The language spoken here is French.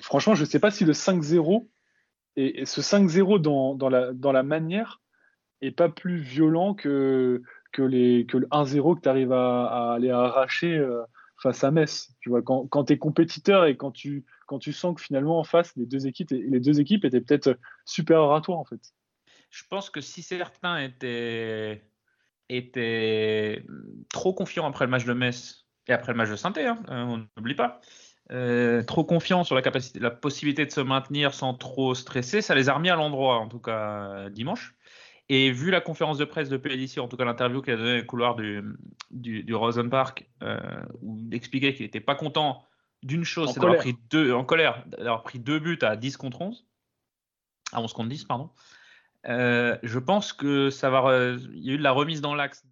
franchement, je ne sais pas si le 5-0 et, ce 5-0 dans, la, manière est pas plus violent que, le 1-0 que tu arrives à, aller arracher euh, face à Metz. Tu vois, quand, tu es compétiteur et quand tu, sens que finalement en face, les deux équipes, étaient peut-être supérieures à toi en fait. Je pense que si certains étaient, trop confiants après le match de Metz et après le match de saint hein, on n'oublie pas, euh, trop confiants sur la capacité, la possibilité de se maintenir sans trop stresser, ça les a remis à l'endroit, en tout cas dimanche. Et vu la conférence de presse de Pellissier, en tout cas l'interview qu'il a donnée au couloir du, du, Rosen Park, euh, où il expliquait qu'il n'était pas content d'une chose, c'est d'avoir pris deux, en colère, d'avoir pris deux buts à 10 contre 11, à 11 contre 10, pardon. Euh, je pense que ça va. Il y a eu de la remise dans l'axe